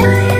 You